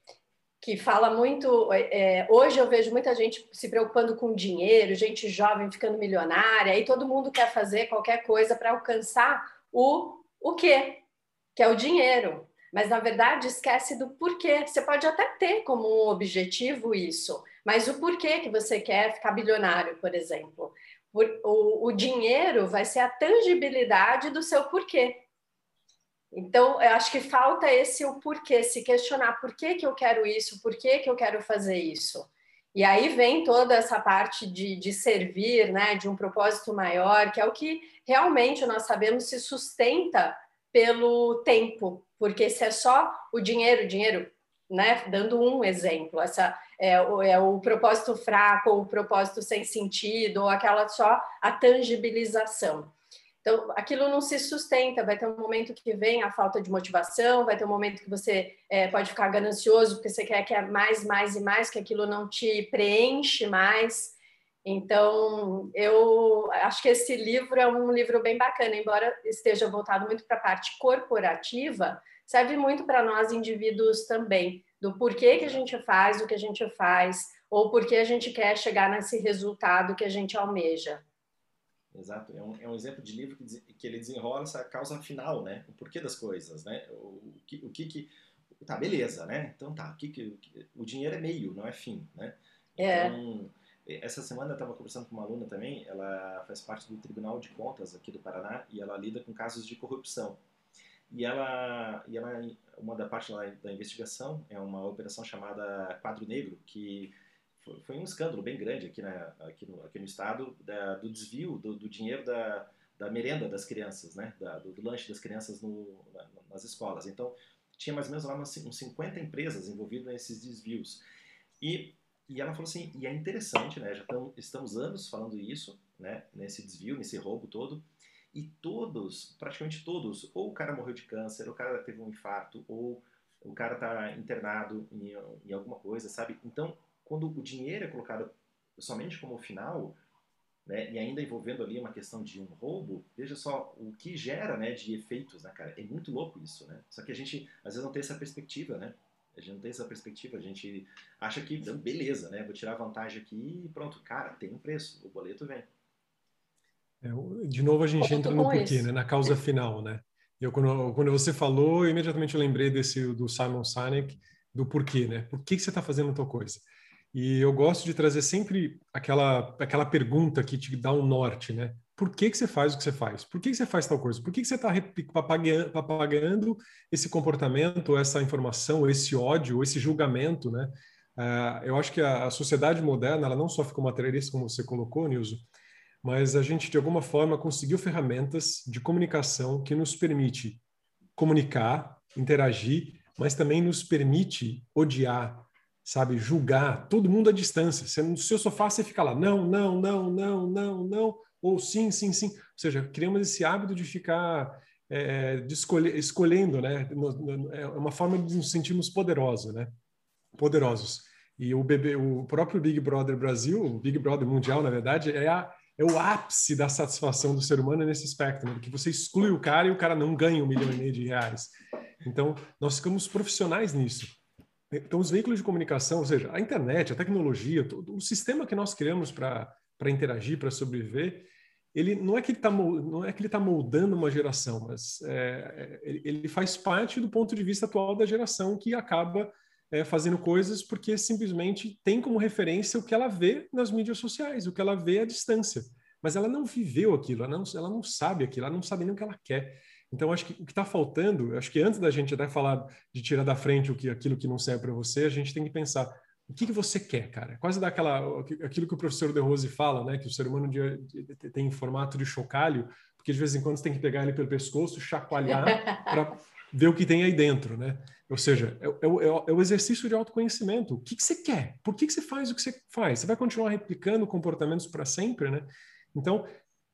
que fala muito. É, hoje eu vejo muita gente se preocupando com dinheiro, gente jovem ficando milionária, e todo mundo quer fazer qualquer coisa para alcançar o, o quê? Que é o dinheiro. Mas na verdade esquece do porquê. Você pode até ter como objetivo isso, mas o porquê que você quer ficar bilionário, por exemplo o, o dinheiro vai ser a tangibilidade do seu porquê. Então, eu acho que falta esse o porquê, se questionar por que, que eu quero isso, por que, que eu quero fazer isso. E aí vem toda essa parte de, de servir, né, de um propósito maior, que é o que realmente nós sabemos se sustenta pelo tempo, porque se é só o dinheiro, dinheiro, né, dando um exemplo, essa é, é o propósito fraco, ou o propósito sem sentido, ou aquela só a tangibilização. Então, aquilo não se sustenta, vai ter um momento que vem a falta de motivação, vai ter um momento que você é, pode ficar ganancioso porque você quer que é mais, mais e mais, que aquilo não te preenche mais. Então, eu acho que esse livro é um livro bem bacana, embora esteja voltado muito para a parte corporativa, serve muito para nós indivíduos também do porquê que a gente faz o que a gente faz, ou porque a gente quer chegar nesse resultado que a gente almeja. Exato, é um, é um exemplo de livro que, que ele desenrola essa causa final, né? O porquê das coisas, né? O, o, que, o que que... Tá, beleza, né? Então tá, o que que... O dinheiro é meio, não é fim, né? É. Então, essa semana eu estava conversando com uma aluna também, ela faz parte do Tribunal de Contas aqui do Paraná e ela lida com casos de corrupção. E ela, e ela uma da parte da investigação é uma operação chamada Quadro Negro, que foi, um escândalo bem grande aqui, aqui, no, aqui no estado da, do desvio do, do, dinheiro da, da merenda das crianças, né? Da, do, do, lanche das crianças no, na, nas escolas. Então, tinha mais ou menos lá uns 50 empresas envolvidas nesses desvios. E, e ela falou assim, e é interessante, né? Já tamo, estamos anos falando isso, né? Nesse desvio, nesse roubo todo. E todos, praticamente todos, ou o cara morreu de câncer, ou o cara teve um infarto, ou o cara está internado em, em, alguma coisa, sabe? Então, quando o dinheiro é colocado somente como final, né, e ainda envolvendo ali uma questão de um roubo, veja só o que gera, né, de efeitos, né, cara? É muito louco isso, né? Só que a gente às vezes não tem essa perspectiva, né? A gente não tem essa perspectiva, a gente acha que, beleza, né? Vou tirar vantagem aqui e pronto. Cara, tem um preço, o boleto vem. É, de novo a gente entra no porquê, né? na causa final, né? Eu, quando, quando você falou, eu imediatamente lembrei desse do Simon Sinek, do porquê, né? Por que, que você está fazendo tal coisa? E eu gosto de trazer sempre aquela, aquela pergunta que te dá um norte, né? Por que, que você faz o que você faz? Por que, que você faz tal coisa? Por que, que você está papagando esse comportamento, essa informação, esse ódio, esse julgamento, né? Uh, eu acho que a, a, sociedade moderna, ela não só ficou materialista, como você colocou, Nilson, mas a gente, de alguma forma, conseguiu ferramentas de comunicação que nos permite comunicar, interagir, mas também nos permite odiar, sabe, julgar todo mundo à distância. Você, no seu sofá você fica lá, não, não, não, não, não, não, ou sim, sim, sim. Ou seja, criamos esse hábito de ficar é, de escolher, escolhendo, né? É uma forma de nos sentirmos poderosos, né? Poderosos. E o, bebê, o próprio Big Brother Brasil, o Big Brother Mundial, na verdade, é, a, é o ápice da satisfação do ser humano nesse aspecto, né? porque você exclui o cara e o cara não ganha um milhão e meio de reais. Então, nós ficamos profissionais nisso. Então, os veículos de comunicação, ou seja, a internet, a tecnologia, todo, o sistema que nós criamos para interagir, para sobreviver, ele não é que ele está não é que ele tá moldando uma geração, mas é, é ele faz parte do ponto de vista atual da geração que acaba é, fazendo coisas porque simplesmente tem como referência o que ela vê nas mídias sociais, o que ela vê à distância. Mas ela não viveu aquilo, ela não, ela não sabe aquilo, ela não sabe nem o que ela quer. Então, acho que o que está faltando, acho que antes da gente até falar de tirar da frente o que, aquilo que não serve para você, a gente tem que pensar o que, que você quer, cara. Quase daquela aquilo que o professor De Rose fala, né, que o ser humano de, de, de, tem formato de chocalho, porque de vez em quando você tem que pegar ele pelo pescoço, chacoalhar para ver o que tem aí dentro, né? Ou seja, é, é, é, é o exercício de autoconhecimento. O que, que você quer? Por que, que você faz o que você faz? Você vai continuar replicando comportamentos para sempre, né? Então,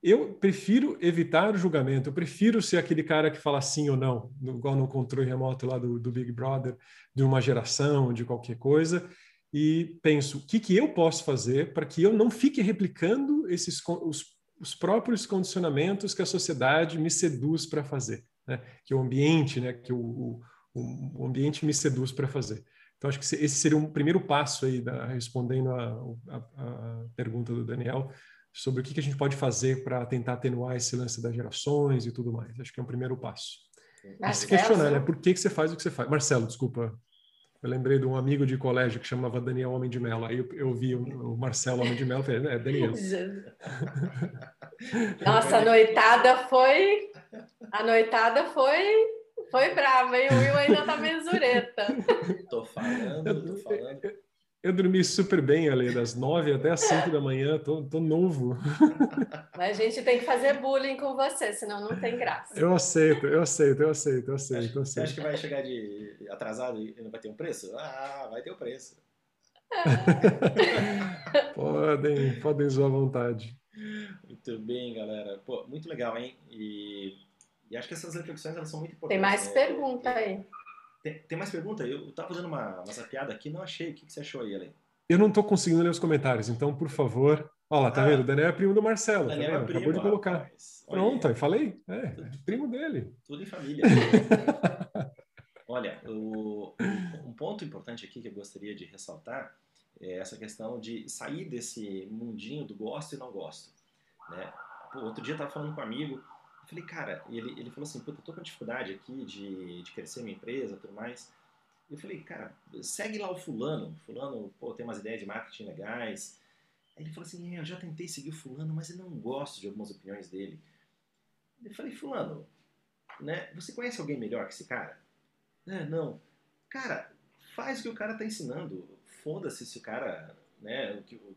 eu prefiro evitar o julgamento, eu prefiro ser aquele cara que fala sim ou não, igual no controle remoto lá do, do Big Brother, de uma geração, de qualquer coisa, e penso, o que, que eu posso fazer para que eu não fique replicando esses os, os próprios condicionamentos que a sociedade me seduz para fazer, né? que o ambiente, né? que o, o, o ambiente me seduz para fazer. Então, acho que esse seria um primeiro passo aí, da, respondendo a, a, a pergunta do Daniel, sobre o que, que a gente pode fazer para tentar atenuar esse lance das gerações e tudo mais. Acho que é um primeiro passo. Mas se questionar, né? Por que, que você faz o que você faz? Marcelo, desculpa. Eu lembrei de um amigo de colégio que chamava Daniel Homem de Melo. Aí eu, eu vi o, Marcelo Homem de Melo e falei, é, Daniel. Nossa, a noitada foi... A noitada foi... Foi brava, hein? O Will ainda tá mesureta. Tô falando, tô falando. Eu dormi super bem, ali das nove até as cinco da manhã, tô, tô novo. Mas a gente tem que fazer bullying com você, senão não tem graça. Eu aceito, eu aceito, eu aceito, eu aceito. Eu aceito. Você acha que vai chegar de atrasado e não vai ter um preço? Ah, vai ter o um preço. podem, podem zoar à vontade. Muito bem, galera. Pô, muito legal, hein? E, e acho que essas reflexões elas são muito importantes. Tem mais né? pergunta aí. Tem, tem mais pergunta? Eu estava fazendo uma, uma zapiada aqui não achei. O que, que você achou aí, Ale? Eu não estou conseguindo ler os comentários, então, por favor. Olha lá, tá ah, vendo? O Daniel é primo do Marcelo. Tá Daniel tá é primo, Acabou de colocar. Rapaz, Pronto, aí falei. É, tudo, primo dele. Tudo em família. olha, o, um ponto importante aqui que eu gostaria de ressaltar é essa questão de sair desse mundinho do gosto e não gosto. Né? Pô, outro dia eu estava falando com um amigo eu falei, cara, ele, ele falou assim, puta, eu tô com dificuldade aqui de, de crescer minha empresa e tudo mais. Eu falei, cara, segue lá o fulano. Fulano, pô, tem umas ideias de marketing legais. Aí ele falou assim, é, eu já tentei seguir o fulano, mas eu não gosto de algumas opiniões dele. Eu falei, fulano, né, você conhece alguém melhor que esse cara? É, não. Cara, faz o que o cara tá ensinando. Foda-se se o cara, né, o que, o,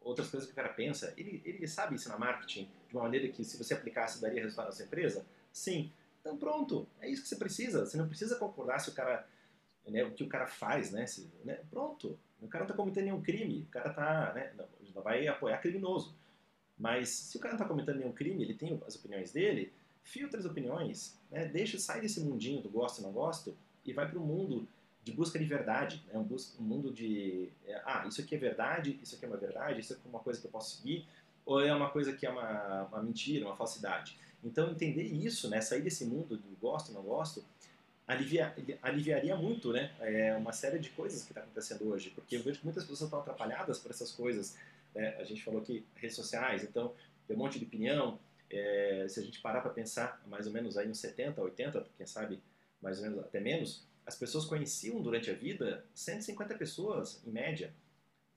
outras coisas que o cara pensa. Ele, ele sabe ensinar marketing de uma maneira que, se você aplicasse, daria resultado na sua empresa? Sim. Então, pronto. É isso que você precisa. Você não precisa concordar se o cara, né, o que o cara faz, né? Se, né? Pronto. O cara não está cometendo nenhum crime. O cara está, né? Não, vai apoiar criminoso. Mas se o cara não está cometendo nenhum crime, ele tem as opiniões dele, filtra as opiniões, né? Deixa, sai desse mundinho do gosto e não gosto e vai para o mundo de busca de verdade, né? um, um mundo de, é, ah, isso aqui é verdade, isso aqui é uma verdade, isso aqui é uma coisa que eu posso seguir, ou é uma coisa que é uma, uma mentira, uma falsidade. Então, entender isso, né, sair desse mundo do gosto, não gosto, alivia, aliviaria muito, né? É uma série de coisas que está acontecendo hoje, porque eu vejo que muitas pessoas estão atrapalhadas por essas coisas. Né? A gente falou que redes sociais, então tem um monte de opinião. É, se a gente parar para pensar, mais ou menos aí uns 70, 80, quem sabe mais ou menos até menos, as pessoas conheciam durante a vida 150 pessoas em média.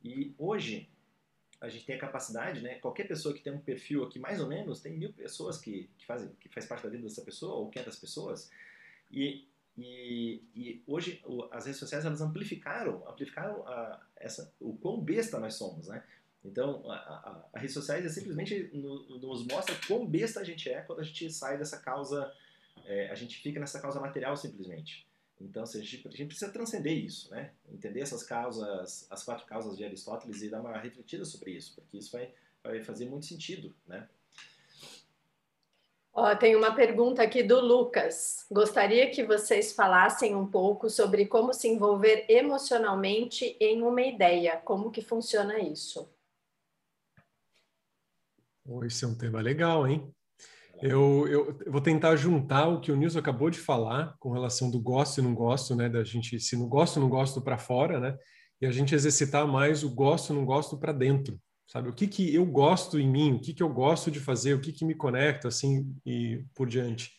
E hoje a gente tem a capacidade, né? Qualquer pessoa que tem um perfil aqui mais ou menos tem mil pessoas que, que fazem que faz parte da vida dessa pessoa ou 500 pessoas. E e, e hoje as redes sociais elas amplificaram, amplificaram a, essa, o quão besta nós somos, né? Então, a, a, a redes sociais simplesmente no, nos mostra quão besta a gente é quando a gente sai dessa causa, é, a gente fica nessa causa material simplesmente. Então, a, gente, a gente precisa transcender isso, né? Entender essas causas, as quatro causas de Aristóteles e dar uma refletida sobre isso, porque isso vai, vai fazer muito sentido, né? Ó, tem uma pergunta aqui do Lucas. Gostaria que vocês falassem um pouco sobre como se envolver emocionalmente em uma ideia, como que funciona isso. Esse é um tema legal, hein? Eu, eu, vou tentar juntar o que o Nilson acabou de falar com relação do gosto e não gosto, né? Da gente, se não gosto, não gosto para fora, né? E a gente exercitar mais o gosto, não gosto para dentro sabe? O que que eu gosto em mim, o que que eu gosto de fazer, o que que me conecta, assim, e por diante.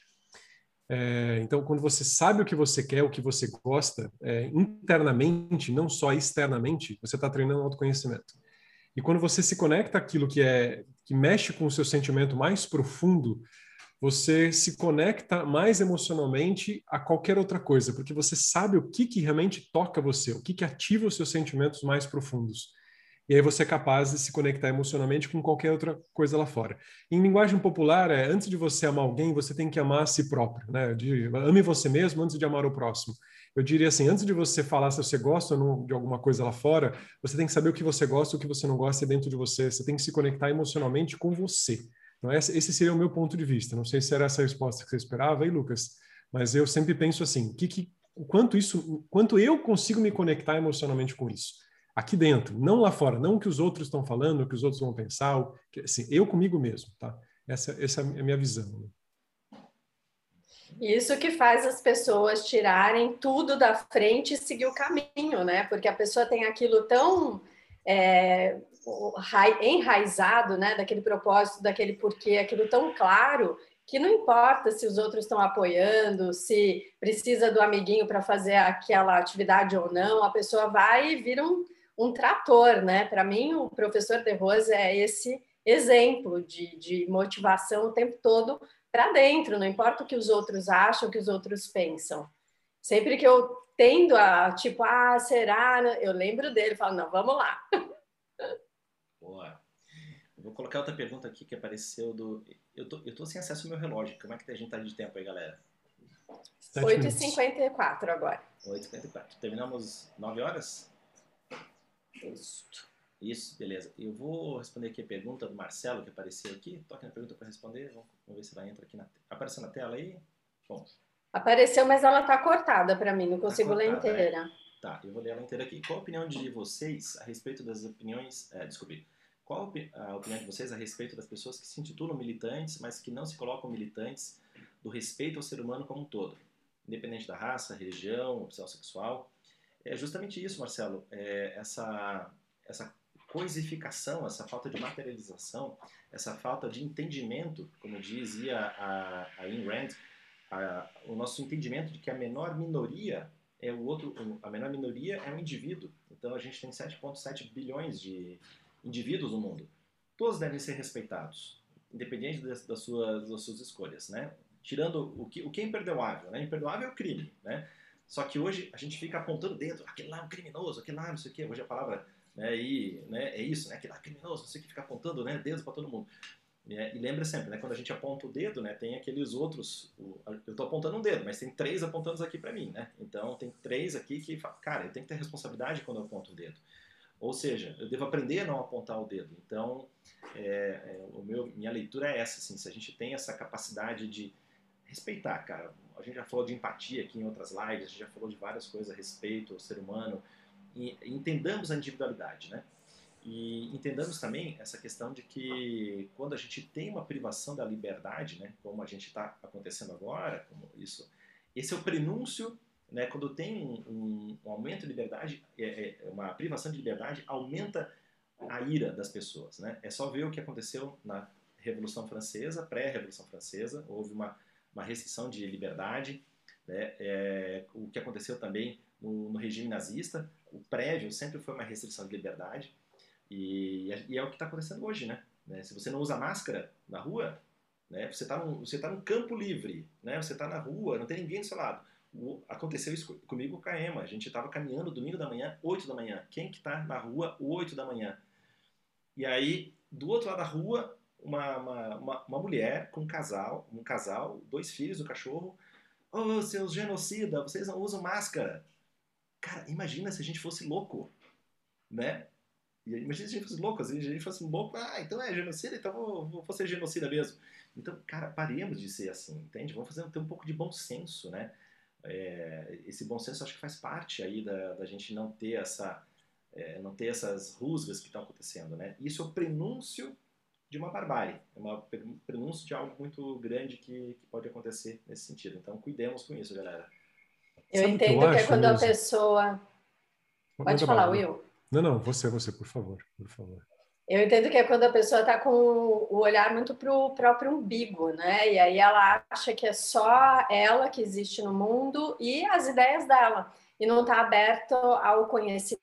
É, então, quando você sabe o que você quer, o que você gosta, é, internamente, não só externamente, você está treinando autoconhecimento. E quando você se conecta àquilo que é que mexe com o seu sentimento mais profundo, você se conecta mais emocionalmente a qualquer outra coisa, porque você sabe o que, que realmente toca você, o que, que ativa os seus sentimentos mais profundos e aí você é capaz de se conectar emocionalmente com qualquer outra coisa lá fora. Em linguagem popular, é, antes de você amar alguém, você tem que amar a si próprio, né? De, ame você mesmo antes de amar o próximo. Eu diria assim, antes de você falar se você gosta ou não de alguma coisa lá fora, você tem que saber o que você gosta e o que você não gosta dentro de você. Você tem que se conectar emocionalmente com você. Então, esse seria o meu ponto de vista. Não sei se era essa a resposta que você esperava, aí, Lucas? Mas eu sempre penso assim, que, que, quanto isso, quanto eu consigo me conectar emocionalmente com isso aqui dentro, não lá fora, não o que os outros estão falando, o que os outros vão pensar, que, assim, eu comigo mesmo, tá? Essa, essa é a minha visão. Né? Isso que faz as pessoas tirarem tudo da frente e seguir o caminho, né? Porque a pessoa tem aquilo tão é, enraizado, né? Daquele propósito, daquele porquê, aquilo tão claro que não importa se os outros estão apoiando, se precisa do amiguinho para fazer aquela atividade ou não, a pessoa vai e vira um, um trator, né? Para mim, o professor De Rose é esse exemplo de, de motivação o tempo todo para dentro, não importa o que os outros acham, o que os outros pensam. Sempre que eu tendo a, tipo, ah, será? Eu lembro dele, falo, não, vamos lá. Boa. vou colocar outra pergunta aqui que apareceu do. Eu tô, eu tô sem acesso ao meu relógio. Como é que a gente tá de tempo aí, galera? 8h54 agora. 8h54. Terminamos 9 horas? Isso. Isso, beleza. Eu vou responder aqui a pergunta do Marcelo que apareceu aqui. Toque na pergunta para responder. Vamos, ver se ela entra aqui na Apareceu na tela aí? Bom. Apareceu, mas ela está cortada para mim, não tá consigo tá cortada, ler inteira. É. Tá, eu vou ler ela inteira aqui. Qual a opinião de vocês a respeito das opiniões. É, desculpe. Qual a opinião de vocês a respeito das pessoas que se intitulam militantes, mas que não se colocam militantes do respeito ao ser humano como um todo, independente da raça, religião, opção sexual? É justamente isso, Marcelo. É essa, essa coisificação, essa falta de materialização, essa falta de entendimento, como dizia a, a Ayn Rand, a, o nosso entendimento de que a menor minoria é o outro, a menor minoria é um indivíduo. Então a gente tem 7,7 bilhões de indivíduos no mundo. Todos devem ser respeitados, independente das, das, suas, das suas escolhas, né? Tirando o que, o que é imperdoável, né? Imperdoável é o crime, né? Só que hoje a gente fica apontando dedo, aquele lá é um criminoso, aquele lá não sei o quê. Hoje a palavra né, e, né, é isso, né? Lá é criminoso, o que, fica apontando né, dedos para todo mundo. É, e lembra sempre, né, quando a gente aponta o dedo, né, tem aqueles outros. O, eu estou apontando um dedo, mas tem três apontando aqui para mim, né? Então tem três aqui que, cara, eu tenho que ter responsabilidade quando eu aponto o dedo. Ou seja, eu devo aprender a não apontar o dedo. Então, é, é, o meu, minha leitura é essa, assim, se a gente tem essa capacidade de respeitar, cara, a gente já falou de empatia aqui em outras lives, a gente já falou de várias coisas a respeito ao ser humano, entendamos a individualidade, né? E entendamos também essa questão de que quando a gente tem uma privação da liberdade, né, como a gente está acontecendo agora, como isso, Esse é o prenúncio, né, quando tem um, um aumento de liberdade, é, é, uma privação de liberdade, aumenta a ira das pessoas. Né? É só ver o que aconteceu na Revolução Francesa, pré-Revolução Francesa, houve uma, uma restrição de liberdade, né? é, o que aconteceu também no, no, regime nazista, o prévio sempre foi uma restrição de liberdade, e, e é o que está acontecendo hoje. Né? né? Se você não usa máscara na rua, né? você está num, você tá num campo livre, né? você está na rua, não tem ninguém do seu lado. O, aconteceu isso comigo com a Ema, a gente estava caminhando domingo da manhã, 8 da manhã. Quem que está na rua 8 da manhã? E aí, do outro lado da rua, uma, uma, uma, uma mulher com um casal, um casal, dois filhos, o cachorro. Ô, oh, seus genocida, vocês não usam máscara. Cara, imagina se a gente fosse louco, né? Imagina se a gente fosse louco, se a gente fosse louco, ah, então é genocida, então vou, vou ser genocida mesmo. Então, cara, paremos de ser assim, entende? Vamos fazer ter um pouco de bom senso, né? É, esse bom senso acho que faz parte aí da, da gente não ter essa é, não ter essas rusgas que estão acontecendo, né? Isso é o prenúncio de uma barbárie, é um prenúncio de algo muito grande que, que, pode acontecer nesse sentido. Então, cuidemos com isso, galera. Eu Sabe entendo que, eu que, é quando a pessoa... Pode falar, Will. Não, não, você, você, por favor, por favor. Eu entendo que é quando a pessoa está com o olhar muito para o próprio umbigo, né? E aí ela acha que é só ela que existe no mundo e as ideias dela. E não está aberto ao conhecimento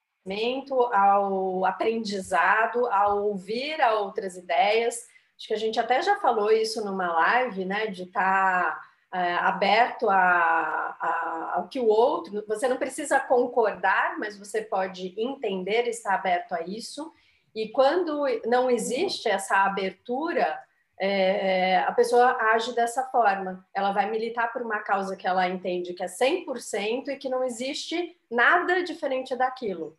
ao aprendizado, ao ouvir a outras ideias. Acho que a gente até já falou isso numa live, né? De estar tá, é, aberto a, a, ao que o outro. Você não precisa concordar, mas você pode entender, estar aberto a isso. E quando não existe essa abertura, é, a pessoa age dessa forma. Ela vai militar por uma causa que ela entende que é 100% e que não existe nada diferente daquilo.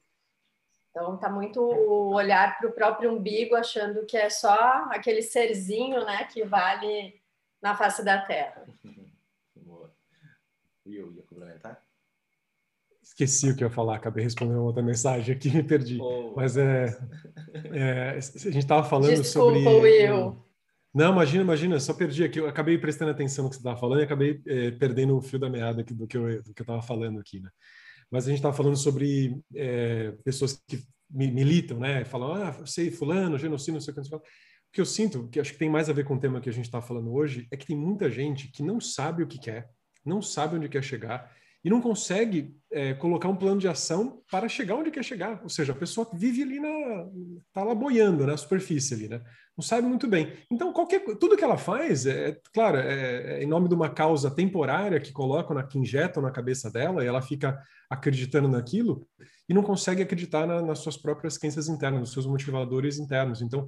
Então tá muito o olhar para o próprio umbigo, achando que é só aquele serzinho, né, que vale na face da Terra. Will, ia complementar? Esqueci o que eu ia falar, acabei respondendo outra mensagem aqui, me perdi. Oh. Mas é, é, a gente estava falando Desculpa, sobre. Will. Não, imagina, imagina, só perdi aqui. Eu acabei prestando atenção no que você estava falando e acabei é, perdendo o fio da meada aqui do que eu estava falando aqui, né? mas a gente estava falando sobre é, pessoas que militam, né? Falam, ah, sei, fulano, genocídio, não sei o que. O que eu sinto, que acho que tem mais a ver com o tema que a gente está falando hoje, é que tem muita gente que não sabe o que quer, não sabe onde quer chegar e não consegue é, colocar um plano de ação para chegar onde quer chegar. Ou seja, a pessoa vive ali na. está lá boiando na superfície ali, né? Não sabe muito bem. Então, qualquer, tudo que ela faz, é, claro, é, é em nome de uma causa temporária que colocam, na, que injetam na cabeça dela e ela fica acreditando naquilo e não consegue acreditar na, nas suas próprias crenças internas, nos seus motivadores internos. Então,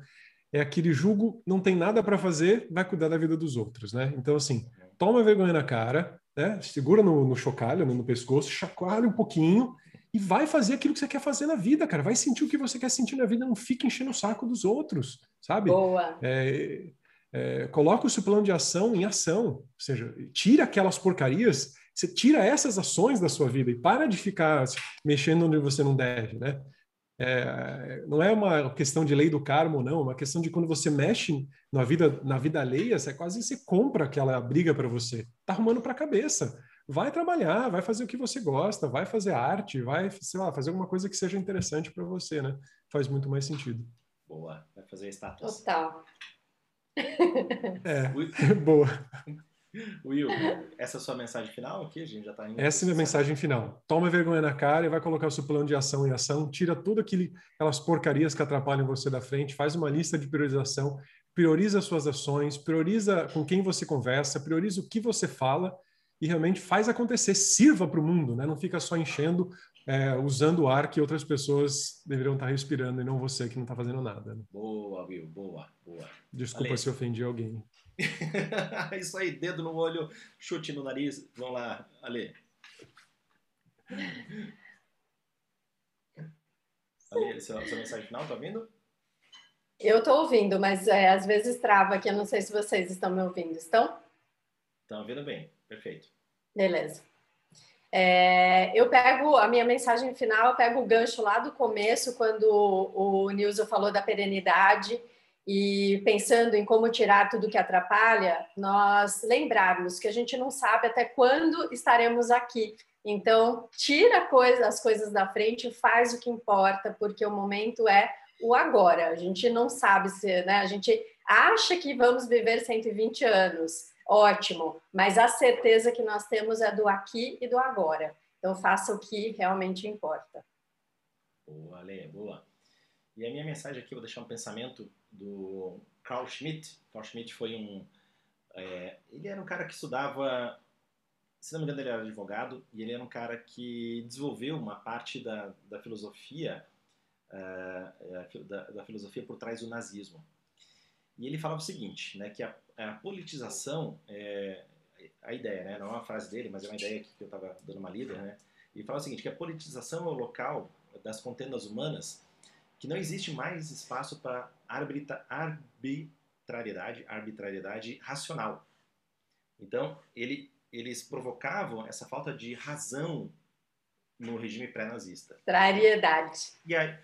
é aquele julgo, não tem nada para fazer, vai cuidar da vida dos outros, né? Então, assim, toma vergonha na cara, né? Segura no, no chocalho, no, no pescoço, chacoalha um pouquinho e vai fazer aquilo que você quer fazer na vida, cara. Vai sentir o que você quer sentir na vida, não fica enchendo o saco dos outros, sabe? Boa. É, é, coloca o seu plano de ação em ação, ou seja, tira aquelas porcarias, você tira essas ações da sua vida e para de ficar mexendo onde você não deve, né? É, não é uma questão de lei do karma ou não, é uma questão de quando você mexe na vida na vida alheia, você quase você compra aquela briga para você. Tá arrumando para a cabeça. Vai trabalhar, vai fazer o que você gosta, vai fazer arte, vai, sei lá, fazer alguma coisa que seja interessante para você, né? Faz muito mais sentido. Boa, vai fazer status. Total. É, boa. Will, essa é a sua mensagem final aqui? A gente já está indo. Essa é a minha mensagem final. Toma vergonha na cara e vai colocar o seu plano de ação em ação. Tira tudo aquele, aquelas porcarias que atrapalham você da frente. Faz uma lista de priorização. Prioriza as suas ações. Prioriza com quem você conversa. Prioriza o que você fala. E realmente faz acontecer. Sirva para o mundo, né? Não fica só enchendo, é, usando o ar que outras pessoas deveriam estar respirando e não você que não está fazendo nada. Né? Boa, Will. Boa, boa. Desculpa Valeu. se ofendi alguém. Isso aí, dedo no olho, chute no nariz. Vamos lá, Ale. Ale, sua, sua mensagem final, tá ouvindo? Eu estou ouvindo, mas é, às vezes trava aqui. Eu não sei se vocês estão me ouvindo. Estão? Estão ouvindo bem. Perfeito. Beleza. É, eu pego a minha mensagem final, eu pego o gancho lá do começo, quando o, o Nilson falou da perenidade e pensando em como tirar tudo que atrapalha, nós lembrarmos que a gente não sabe até quando estaremos aqui. Então, tira coisa, as coisas da frente, faz o que importa, porque o momento é o agora. A gente não sabe se, né? A gente acha que vamos viver 120 anos, ótimo, mas a certeza que nós temos é do aqui e do agora. Então, faça o que realmente importa. Boa, Lê, boa. E a minha mensagem aqui, vou deixar um pensamento do Carl Schmitt. Carl Schmitt foi um. É, ele era um cara que estudava. Se não me engano, ele era advogado e ele era um cara que desenvolveu uma parte da, da filosofia uh, da, da, filosofia por trás do nazismo. E ele falava o seguinte, né, que a, a politização, é, a ideia, né, não é uma frase dele, mas é uma ideia que eu estava dando uma lida, né, ele fala o seguinte, que a politização é o local das contendas humanas que não existe mais espaço para arbitrariedade, arbitrariedade racional. Então, ele, eles provocavam essa falta de razão no regime pré-nazista. Trariedade. E aí,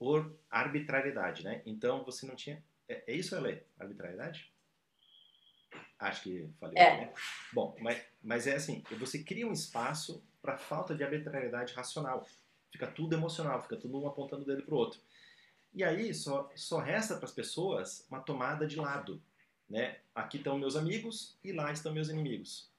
por arbitrariedade, né? Então, você não tinha... É, é isso, Elê? Arbitrariedade? Acho que falei, é. né? Bom, mas, mas é assim, você cria um espaço para falta de arbitrariedade racional. Fica tudo emocional, fica tudo um apontando o dedo para o outro. E aí só, só resta para as pessoas uma tomada de lado. Né? Aqui estão meus amigos e lá estão meus inimigos.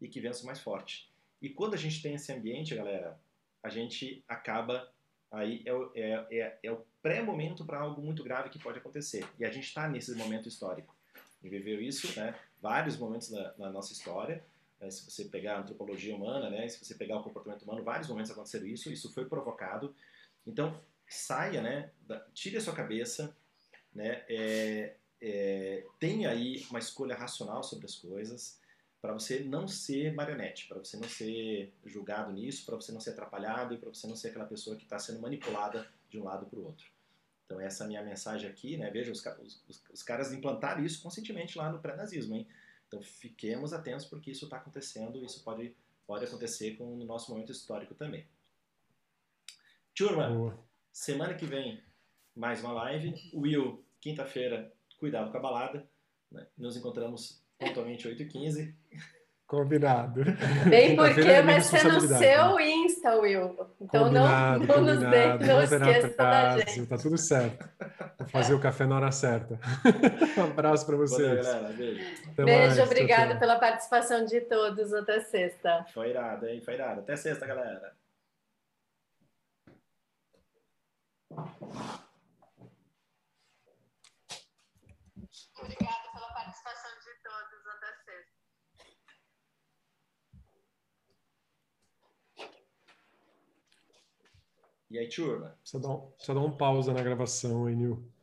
E que vença mais forte. E quando a gente tem esse ambiente, galera, a gente acaba. Aí é, o, é, é, é o pré-momento para algo muito grave que pode acontecer. E a gente está nesse momento histórico. E viveu isso, né? vários momentos na, na nossa história. Né? Se você pegar a antropologia humana, né? se você pegar o comportamento humano, vários momentos aconteceram isso, isso foi provocado. Então, saia, né? tire a sua cabeça, né? É, é, tenha aí uma escolha racional sobre as coisas, para você não ser marionete, para você não ser julgado nisso, para você não ser atrapalhado e para você não ser aquela pessoa que está sendo manipulada de um lado para o outro. Então essa é a minha mensagem aqui, né? Veja, os, os, os caras implantaram isso conscientemente lá no pré-nazismo, hein? Então fiquemos atentos porque isso está acontecendo e isso pode, pode acontecer com o nosso momento histórico também. Turma, Boa. semana que vem mais uma live. Will, quinta-feira, cuidado com a balada. Né? Nos encontramos pontualmente 8h15. Combinado. Bem porque é vai ser no seu Insta, Will. Então combinado, não, não nos dê, não, não esqueça da gente. Tá tudo certo. Fazer o café na hora certa. um abraço para vocês. galera. Beijo. Beijo, obrigado pela participação de todos. Até sexta. Foi irado, hein? Foi irado. Até sexta, galera. Obrigada pela participação de todos. Até sexta. E aí, turma? Só dá um, só dá um pausa na gravação, hein, Nil?